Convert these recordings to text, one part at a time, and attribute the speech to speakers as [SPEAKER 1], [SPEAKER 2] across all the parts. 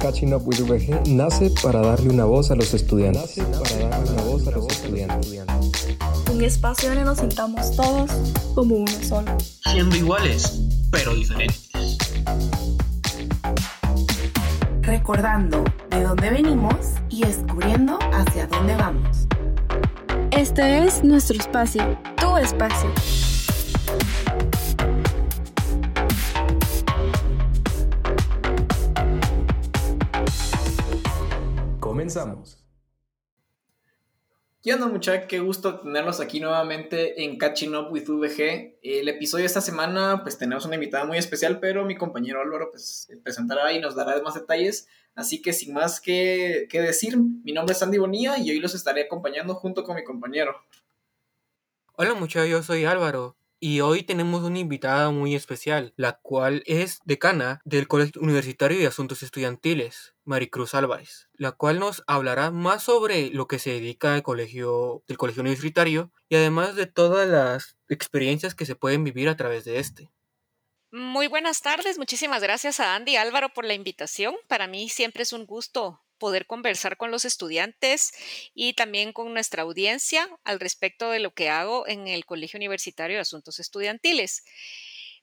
[SPEAKER 1] Catching Up with VG nace para darle una voz a los estudiantes. para darle una voz a los estudiantes.
[SPEAKER 2] Un espacio donde nos sintamos todos como uno solo.
[SPEAKER 3] Siendo iguales, pero diferentes.
[SPEAKER 4] Recordando de dónde venimos y descubriendo hacia dónde vamos.
[SPEAKER 5] Este es nuestro espacio, tu espacio.
[SPEAKER 1] Comenzamos.
[SPEAKER 6] ¿Qué onda muchachos? Qué gusto tenerlos aquí nuevamente en Catching Up with VG. El episodio de esta semana pues tenemos una invitada muy especial, pero mi compañero Álvaro pues presentará y nos dará más detalles. Así que sin más que, que decir, mi nombre es Andy Bonilla y hoy los estaré acompañando junto con mi compañero.
[SPEAKER 7] Hola muchachos, yo soy Álvaro y hoy tenemos una invitada muy especial, la cual es decana del Colegio Universitario de Asuntos Estudiantiles, Maricruz Álvarez, la cual nos hablará más sobre lo que se dedica al colegio Colegio Universitario y además de todas las experiencias que se pueden vivir a través de este.
[SPEAKER 8] Muy buenas tardes, muchísimas gracias a Andy y Álvaro por la invitación. Para mí siempre es un gusto poder conversar con los estudiantes y también con nuestra audiencia al respecto de lo que hago en el Colegio Universitario de Asuntos Estudiantiles.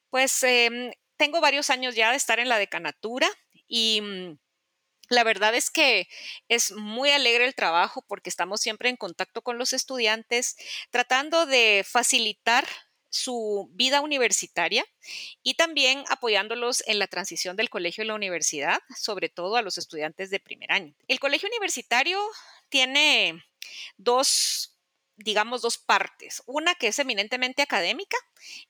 [SPEAKER 8] Pues em, tengo varios años ya de estar en la decanatura y mm, la verdad es que es muy alegre el trabajo porque estamos siempre en contacto con los estudiantes, tratando de facilitar su vida universitaria y también apoyándolos en la transición del colegio a la universidad, sobre todo a los estudiantes de primer año. El colegio universitario tiene dos, digamos, dos partes. Una que es eminentemente académica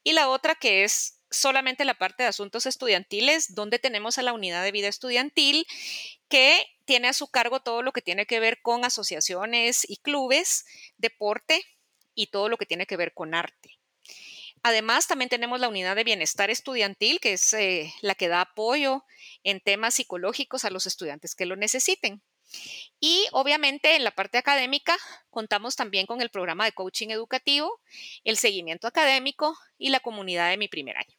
[SPEAKER 8] y la otra que es solamente la parte de asuntos estudiantiles, donde tenemos a la unidad de vida estudiantil que tiene a su cargo todo lo que tiene que ver con asociaciones y clubes, deporte y todo lo que tiene que ver con arte. Además, también tenemos la unidad de bienestar estudiantil, que es eh, la que da apoyo en temas psicológicos a los estudiantes que lo necesiten. Y obviamente en la parte académica contamos también con el programa de coaching educativo, el seguimiento académico y la comunidad de mi primer año.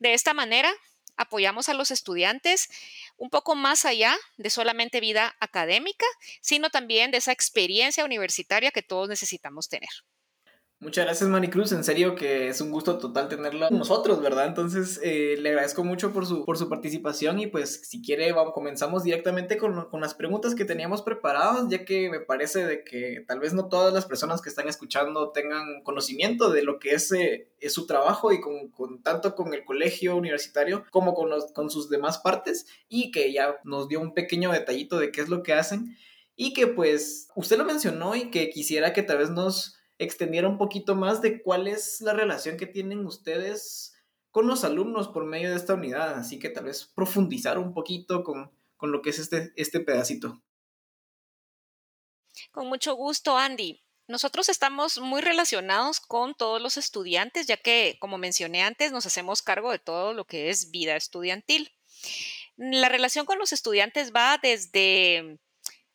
[SPEAKER 8] De esta manera, apoyamos a los estudiantes un poco más allá de solamente vida académica, sino también de esa experiencia universitaria que todos necesitamos tener.
[SPEAKER 6] Muchas gracias, Maricruz. En serio que es un gusto total tenerla con nosotros, ¿verdad? Entonces, eh, le agradezco mucho por su, por su participación y pues si quiere, vamos, comenzamos directamente con, con, las preguntas que teníamos preparadas, ya que me parece de que tal vez no todas las personas que están escuchando tengan conocimiento de lo que es, eh, es su trabajo y con, con, tanto con el colegio universitario como con, los, con sus demás partes y que ya nos dio un pequeño detallito de qué es lo que hacen y que pues usted lo mencionó y que quisiera que tal vez nos extendiera un poquito más de cuál es la relación que tienen ustedes con los alumnos por medio de esta unidad. Así que tal vez profundizar un poquito con, con lo que es este, este pedacito.
[SPEAKER 8] Con mucho gusto, Andy. Nosotros estamos muy relacionados con todos los estudiantes, ya que, como mencioné antes, nos hacemos cargo de todo lo que es vida estudiantil. La relación con los estudiantes va desde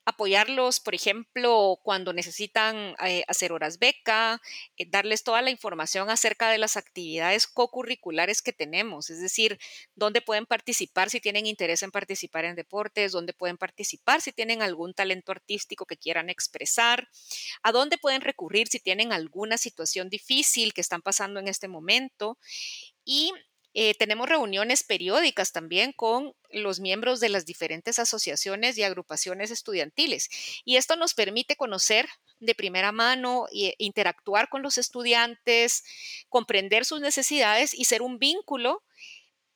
[SPEAKER 8] apoyarlos, por ejemplo, cuando necesitan eh, hacer horas beca, eh, darles toda la información acerca de las actividades co-curriculares que tenemos, es decir, dónde pueden participar si tienen interés en participar en deportes, dónde pueden participar si tienen algún talento artístico que quieran expresar, a dónde pueden recurrir si tienen alguna situación difícil que están pasando en este momento. Y eh, tenemos reuniones periódicas también con los miembros de las diferentes asociaciones y agrupaciones estudiantiles. Y esto nos permite conocer de primera mano e interactuar con los estudiantes, comprender sus necesidades y ser un vínculo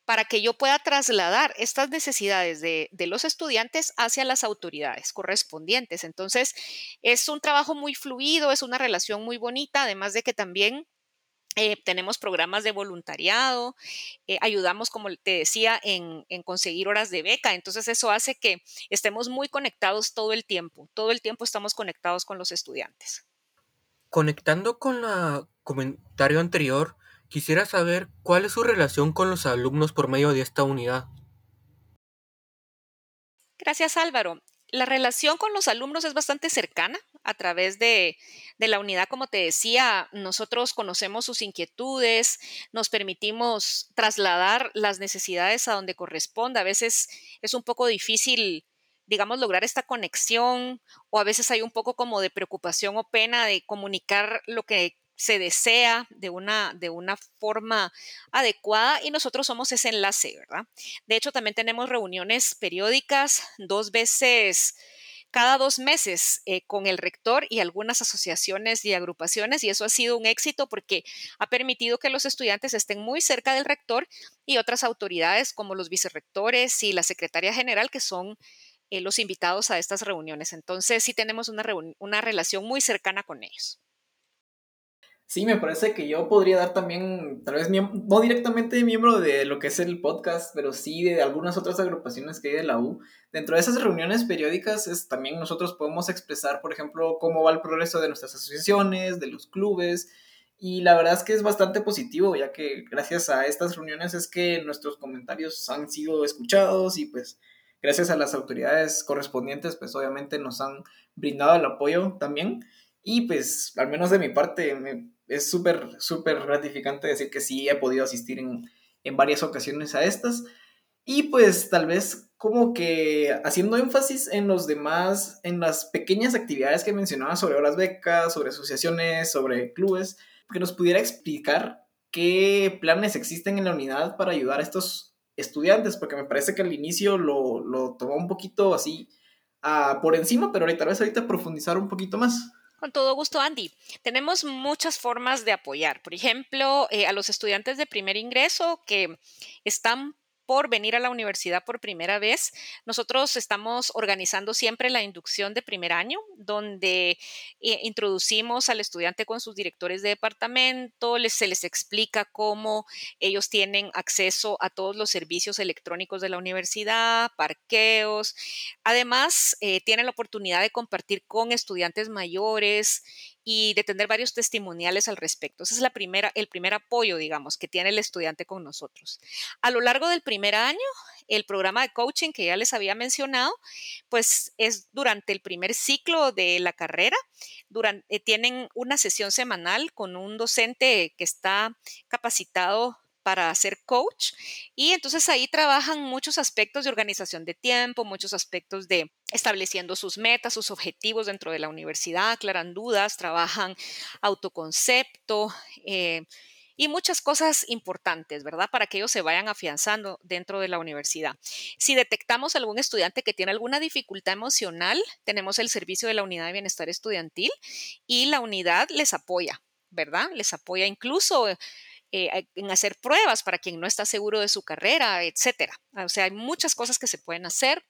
[SPEAKER 8] para que yo pueda trasladar estas necesidades de, de, los estudiantes hacia las autoridades correspondientes. Entonces, es un trabajo muy fluido, es una relación muy bonita, además de que también eh, tenemos programas de voluntariado, eh, ayudamos, como te decía, en, en, conseguir horas de beca. Entonces eso hace que estemos muy conectados todo el tiempo. Todo el tiempo estamos conectados con los estudiantes.
[SPEAKER 7] Conectando con el comentario anterior, quisiera saber cuál es su relación con los alumnos por medio de esta unidad.
[SPEAKER 8] Gracias Álvaro. La relación con los alumnos es bastante cercana. a través de, de, la unidad, como te decía, nosotros conocemos sus inquietudes, nos permitimos trasladar las necesidades a donde corresponda. A veces es un poco difícil digamos, lograr esta conexión o a veces hay un poco como de preocupación o pena de comunicar lo que se desea de una, de una forma adecuada y nosotros somos ese enlace, ¿verdad? De hecho, también tenemos reuniones periódicas dos veces cada dos meses eh, con el rector y algunas asociaciones y agrupaciones y eso ha sido un éxito porque ha permitido que los estudiantes estén muy cerca del rector y otras autoridades como los vicerrectores y la secretaria general que son eh, los invitados a estas reuniones. Entonces sí tenemos una, una relación muy cercana con ellos.
[SPEAKER 6] Sí, me parece que yo podría dar también, tal vez no directamente miembro de lo que es el podcast, pero sí de algunas otras agrupaciones que hay de la U. Dentro de esas reuniones periódicas es, también nosotros podemos expresar, por ejemplo, cómo va el progreso de nuestras asociaciones, de los clubes, y la verdad es que es bastante positivo, ya que gracias a estas reuniones es que nuestros comentarios han sido escuchados y pues gracias a las autoridades correspondientes, pues obviamente nos han brindado el apoyo también. Y pues, al menos de mi parte, me, es súper, súper gratificante decir que sí he podido asistir en, en varias ocasiones a estas. Y pues tal vez como que haciendo énfasis en los demás, en las pequeñas actividades que mencionaba sobre horas becas, sobre asociaciones, sobre clubes, que nos pudiera explicar qué planes existen en la unidad para ayudar a estos estudiantes, porque me parece que al inicio lo, lo tomó un poquito así uh, por encima, pero ahorita, tal vez ahorita profundizar un poquito más.
[SPEAKER 8] Con todo gusto, Andy. Tenemos muchas formas de apoyar. Por ejemplo, eh, a los estudiantes de primer ingreso que están por venir a la universidad por primera vez, nosotros estamos organizando siempre la inducción de primer año, donde eh, introducimos al estudiante con sus directores de departamento, les, se les explica cómo ellos tienen acceso a todos los servicios electrónicos de la universidad, parqueos. Además, eh, tienen la oportunidad de compartir con estudiantes mayores y de tener varios testimoniales al respecto. Ese es la primera, el primer apoyo, digamos, que tiene el estudiante con nosotros. A lo largo del primer año, el programa de coaching que ya les había mencionado, pues es durante el primer ciclo de la carrera. Durante, eh, tienen una sesión semanal con un docente que está capacitado para ser coach y entonces ahí trabajan muchos aspectos de organización de tiempo, muchos aspectos de estableciendo sus metas, sus objetivos dentro de la universidad, aclaran dudas, trabajan autoconcepto. Eh, y muchas cosas importantes, ¿verdad? Para que ellos se vayan afianzando dentro de la universidad. Si detectamos algún estudiante que tiene alguna dificultad emocional, tenemos el servicio de la unidad de bienestar estudiantil y la unidad les apoya, ¿verdad? Les apoya incluso eh, en hacer pruebas para quien no está seguro de su carrera, etcétera. O sea, hay muchas cosas que se pueden hacer.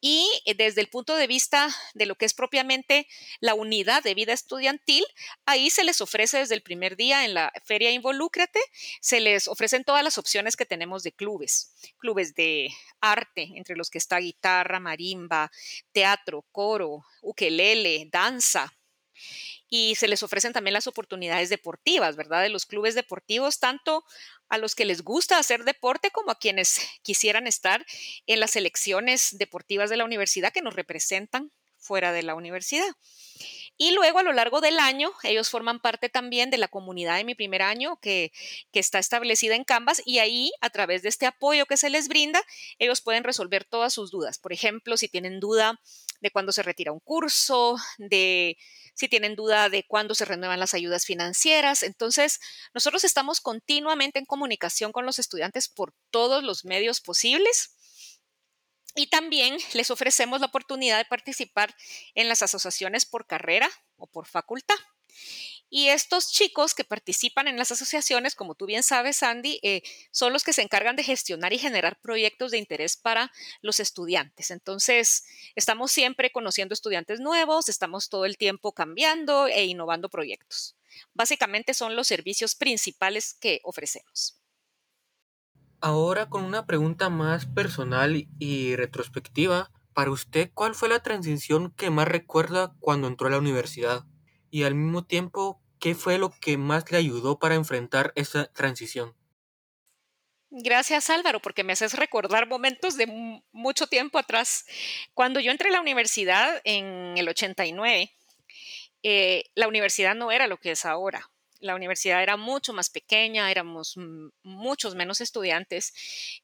[SPEAKER 8] Y eh, desde el punto de vista de lo que es propiamente la unidad de vida estudiantil, ahí se les ofrece desde el primer día en la feria Involúcrate, se les ofrecen todas las opciones que tenemos de clubes, clubes de arte, entre los que está guitarra, marimba, teatro, coro, ukelele, danza, y se les ofrecen también las oportunidades deportivas, ¿verdad? De los clubes deportivos, tanto a los que les gusta hacer deporte como a quienes quisieran estar en las selecciones deportivas de la universidad que nos representan fuera de la universidad. Y luego a lo largo del año, ellos forman parte también de la comunidad de mi primer año que, que, está establecida en Canvas y ahí, a través de este apoyo que se les brinda, ellos pueden resolver todas sus dudas. Por ejemplo, si tienen duda de cuándo se retira un curso, de si tienen duda de cuándo se renuevan las ayudas financieras. Entonces, nosotros estamos continuamente en comunicación con los estudiantes por todos los medios posibles. Y también les ofrecemos la oportunidad de participar en las asociaciones por carrera o por facultad. Y estos chicos que participan en las asociaciones, como tú bien sabes, Andy, eh, son los que se encargan de gestionar y generar proyectos de interés para los estudiantes. Entonces, estamos siempre conociendo estudiantes nuevos, estamos todo el tiempo cambiando e innovando proyectos. Básicamente son los servicios principales que ofrecemos.
[SPEAKER 7] Ahora con una pregunta más personal y retrospectiva, para usted, ¿cuál fue la transición que más recuerda cuando entró a la universidad? Y al mismo tiempo, ¿qué fue lo que más le ayudó para enfrentar esa transición?
[SPEAKER 8] Gracias Álvaro, porque me haces recordar momentos de mucho tiempo atrás. Cuando yo entré a la universidad en el 89, eh, la universidad no era lo que es ahora. La universidad era mucho más pequeña, éramos muchos menos estudiantes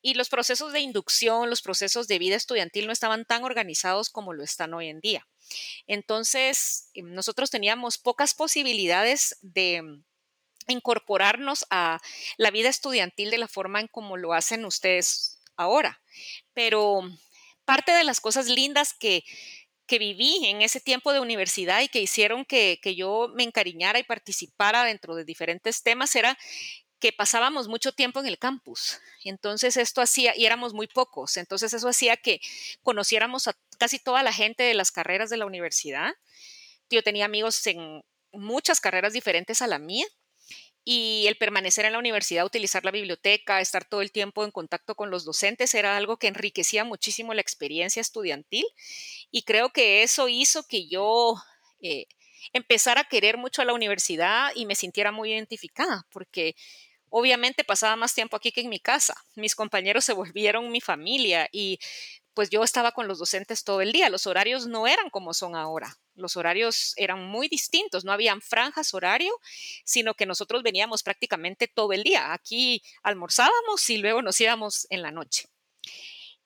[SPEAKER 8] y los procesos de inducción, los procesos de vida estudiantil no estaban tan organizados como lo están hoy en día. Entonces, em, nosotros teníamos pocas posibilidades de incorporarnos a la vida estudiantil de la forma en como lo hacen ustedes ahora. Pero parte de las cosas lindas que, que viví en ese tiempo de universidad y que hicieron que, que, yo me encariñara y participara dentro de diferentes temas era que pasábamos mucho tiempo en el campus. Entonces esto hacía, y éramos muy pocos, entonces eso hacía que conociéramos a casi toda la gente de las carreras de la universidad. Yo tenía amigos en muchas carreras diferentes a la mía y el permanecer en la universidad, utilizar la biblioteca, estar todo el tiempo en contacto con los docentes era algo que enriquecía muchísimo la experiencia estudiantil y creo que eso hizo que yo eh, empezara a querer mucho a la universidad y me sintiera muy identificada porque obviamente pasaba más tiempo aquí que en mi casa. Mis compañeros se volvieron mi familia y pues yo estaba con los docentes todo el día. Los horarios no eran como son ahora los horarios eran muy distintos, no habían franjas horario, sino que nosotros veníamos prácticamente todo el día. Aquí almorzábamos y luego nos íbamos en la noche.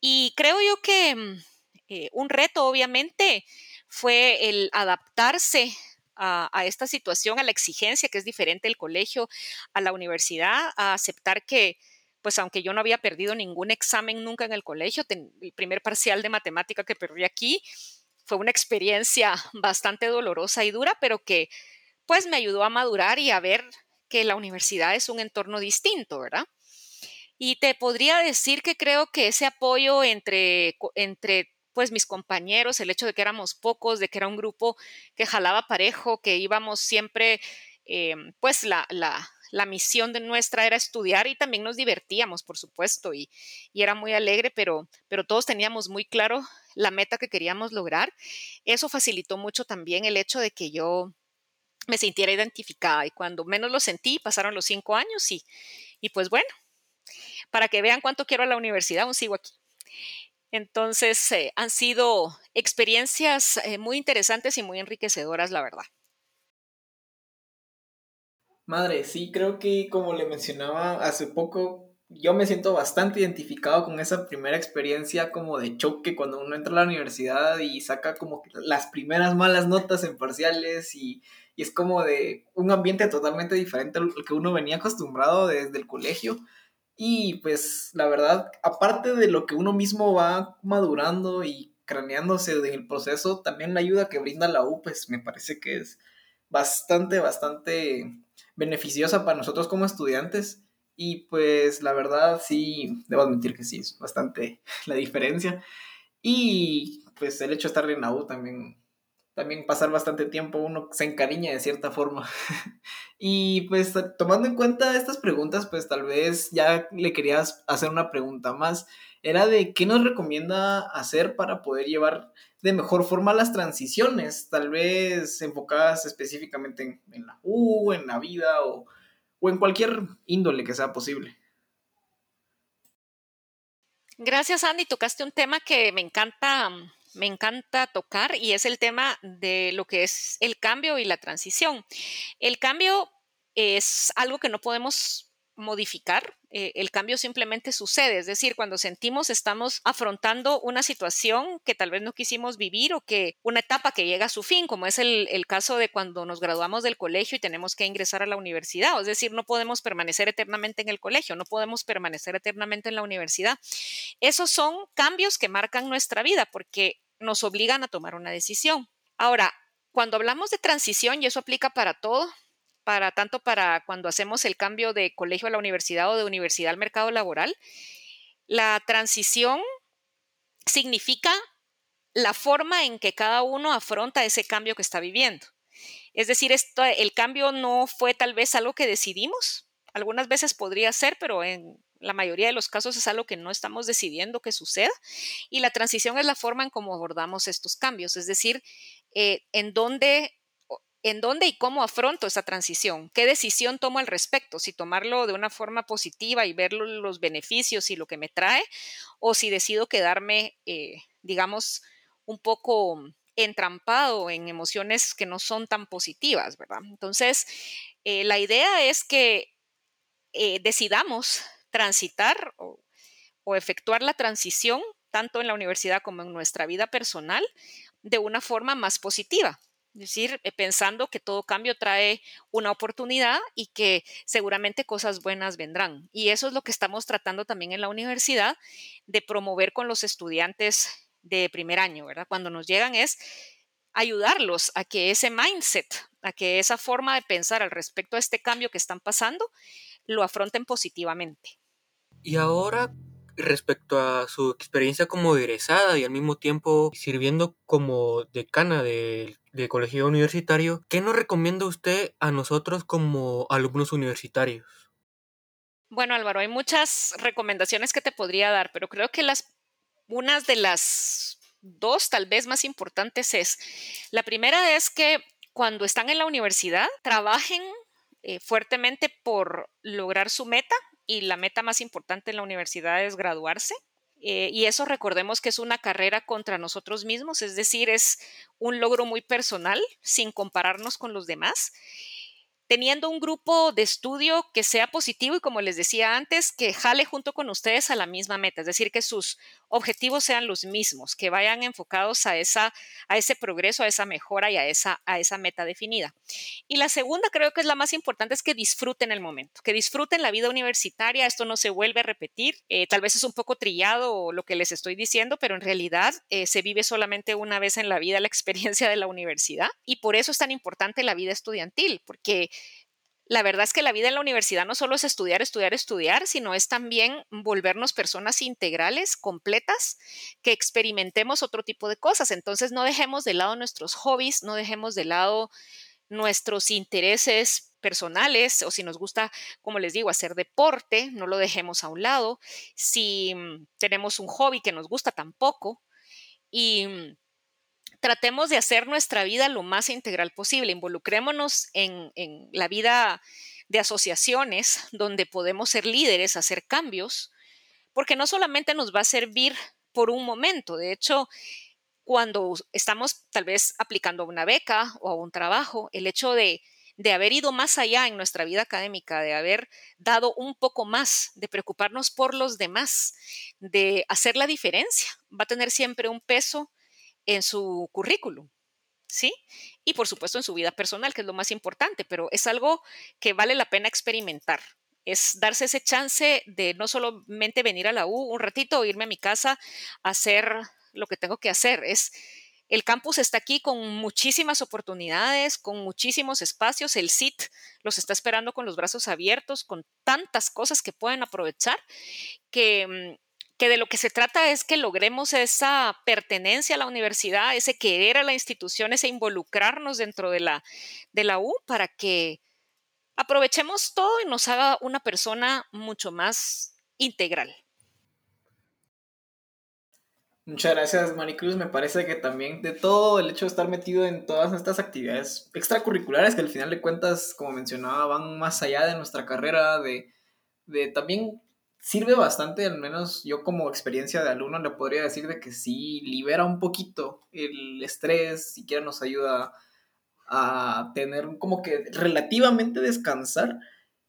[SPEAKER 8] Y creo yo que mm, eh, un reto, obviamente, fue el adaptarse a, a, esta situación, a la exigencia que es diferente el colegio a la universidad, a aceptar que, pues aunque yo no había perdido ningún examen nunca en el colegio, el primer parcial de matemática que perdí aquí, fue una experiencia bastante dolorosa y dura, pero que pues me ayudó a madurar y a ver que la universidad es un entorno distinto, ¿verdad? Y te podría decir que creo que ese apoyo entre, entre pues mis compañeros, el hecho de que éramos pocos, de que era un grupo que jalaba parejo, que íbamos siempre, eh, pues la, la, la, misión de nuestra era estudiar y también nos divertíamos, por supuesto, y, era muy alegre, pero, pero todos teníamos muy claro la meta que queríamos lograr. Eso facilitó mucho también el hecho de que yo me sintiera identificada y cuando menos lo sentí pasaron los cinco años y, y pues bueno, para que vean cuánto quiero a la universidad, aún sigo aquí. Entonces, eh, han sido experiencias eh, muy interesantes y muy enriquecedoras, la verdad.
[SPEAKER 6] Madre, sí, creo que como le mencionaba hace poco, yo me siento bastante identificado con esa primera experiencia como de choque cuando uno entra a la universidad y saca como las primeras malas notas en parciales y, y es como de un ambiente totalmente diferente al que uno venía acostumbrado desde el colegio. Y pues la verdad, aparte de lo que uno mismo va madurando y craneándose en el proceso, también la ayuda que brinda la U, pues me parece que es bastante, bastante beneficiosa para nosotros como estudiantes y pues la verdad sí, debo admitir que sí, es bastante la diferencia. Y pues el hecho de estar en la U también, también pasar bastante tiempo, uno se encariña de cierta forma. y pues tomando en cuenta estas preguntas, pues tal vez ya le querías hacer una pregunta más. Era de qué nos recomienda hacer para poder llevar de mejor forma las transiciones, tal vez enfocadas específicamente en, la U, en la vida o o en cualquier índole que sea posible.
[SPEAKER 8] Gracias, Andy. Tocaste un tema que me encanta, me encanta tocar y es el tema de lo que es el cambio y la transición. El cambio es algo que no podemos modificar, eh, el cambio simplemente sucede, es decir, cuando sentimos estamos afrontando una situación que tal vez no quisimos vivir o que una etapa que llega a su fin, como es el, el caso de cuando nos graduamos del colegio y tenemos que ingresar a la universidad, es decir, no podemos permanecer eternamente en el colegio, no podemos permanecer eternamente en la universidad. Esos son cambios que marcan nuestra vida porque nos obligan a tomar una decisión. Ahora, cuando hablamos de transición, y eso aplica para todo, para tanto para cuando hacemos el cambio de colegio a la universidad o de universidad al mercado laboral. La transición significa la forma en que cada uno afronta ese cambio que está viviendo. Es decir, esto, el cambio no fue tal vez algo que decidimos. Algunas veces podría ser, pero en la mayoría de los casos es algo que no estamos decidiendo que suceda. Y la transición es la forma en cómo abordamos estos cambios, es decir, eh, en dónde en dónde y cómo afronto esa transición, qué decisión tomo al respecto, si tomarlo de una forma positiva y ver los beneficios y lo que me trae, o si decido quedarme, eh, digamos, un poco entrampado en emociones que no son tan positivas, ¿verdad? Entonces, eh, la idea es que eh, decidamos transitar o, o efectuar la transición, tanto en la universidad como en nuestra vida personal, de una forma más positiva. Es decir, eh, pensando que todo cambio trae una oportunidad y que seguramente cosas buenas vendrán. Y eso es lo que estamos tratando también en la universidad de promover con los estudiantes de primer año, ¿verdad? Cuando nos llegan es ayudarlos a que ese mindset, a que esa forma de pensar al respecto a este cambio que están pasando, lo afronten positivamente.
[SPEAKER 7] Y ahora, respecto a su experiencia como egresada y al mismo tiempo sirviendo como decana del, del colegio universitario, ¿qué nos recomienda usted a nosotros como alumnos universitarios?
[SPEAKER 8] Bueno, Álvaro, hay muchas recomendaciones que te podría dar, pero creo que las unas de las dos tal vez más importantes es, la primera es que cuando están en la universidad, trabajen eh, fuertemente por lograr su meta y la meta más importante en la universidad es graduarse. Eh, y eso recordemos que es una carrera contra nosotros mismos, es decir, es un logro muy personal sin compararnos con los demás teniendo un grupo de estudio que sea positivo y como les decía antes, que jale junto con ustedes a la misma meta, es decir, que sus objetivos sean los mismos, que vayan enfocados a, esa, a ese progreso, a esa mejora y a esa, a esa meta definida. Y la segunda, creo que es la más importante, es que disfruten el momento, que disfruten la vida universitaria, esto no se vuelve a repetir, eh, tal vez es un poco trillado lo que les estoy diciendo, pero en realidad eh, se vive solamente una vez en la vida la experiencia de la universidad y por eso es tan importante la vida estudiantil, porque la verdad es que la vida en la universidad no solo es estudiar, estudiar, estudiar, sino es también volvernos personas integrales, completas, que experimentemos otro tipo de cosas. Entonces no dejemos de lado nuestros hobbies, no dejemos de lado nuestros intereses personales o si nos gusta, como les digo, hacer deporte, no lo dejemos a un lado. Si mm, tenemos un hobby que nos gusta tampoco y mm, tratemos de hacer nuestra vida lo más integral posible, involucrémonos en, la vida de asociaciones donde podemos ser líderes, hacer cambios, porque no solamente nos va a servir por un momento, de hecho, cuando estamos tal vez aplicando una beca o a un trabajo, el hecho de, de haber ido más allá en nuestra vida académica, de haber dado un poco más, de preocuparnos por los demás, de hacer la diferencia, va a tener siempre un peso en su currículum, ¿sí? Y por supuesto en su vida personal, que es lo más importante, pero es algo que vale la pena experimentar. Es darse ese chance de no solamente venir a la U un ratito o irme a mi casa a hacer lo que tengo que hacer. Es el campus está aquí con muchísimas oportunidades, con muchísimos espacios. El SIT los está esperando con los brazos abiertos, con tantas cosas que pueden aprovechar que mm, que de lo que se trata es que logremos esa pertenencia a la universidad, ese querer a la institución, ese involucrarnos dentro de la, de la U para que aprovechemos todo y nos haga una persona mucho más integral.
[SPEAKER 6] Muchas gracias, Maricruz. Me parece que también de todo el hecho de estar metido en todas estas actividades extracurriculares que al final de cuentas, como mencionaba, van más allá de nuestra carrera, de, de también sirve bastante, al menos yo como experiencia de alumno le podría decir de que sí libera un poquito el estrés, siquiera nos ayuda a tener como que relativamente descansar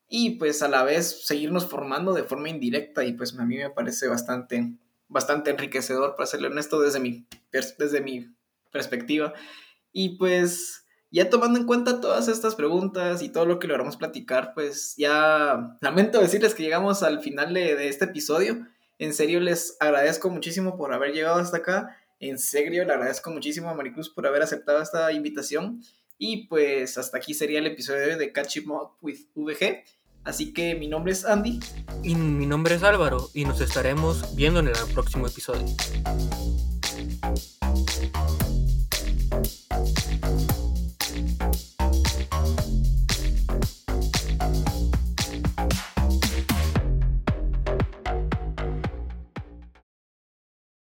[SPEAKER 6] y pues a la vez seguirnos formando de forma indirecta y pues a mí me parece bastante, bastante enriquecedor, para serle honesto, desde mi, desde mi perspectiva. Y pues ya tomando en cuenta todas estas preguntas y todo lo que logramos platicar, pues ya lamento decirles que llegamos al final de, este episodio. En serio, les agradezco muchísimo por haber llegado hasta acá. En serio, le agradezco muchísimo a Maricruz por haber aceptado esta invitación. Y pues hasta aquí sería el episodio de Catch Up with VG. Así que mi nombre es Andy.
[SPEAKER 7] Y mi nombre es Álvaro. Y nos estaremos viendo en el próximo episodio.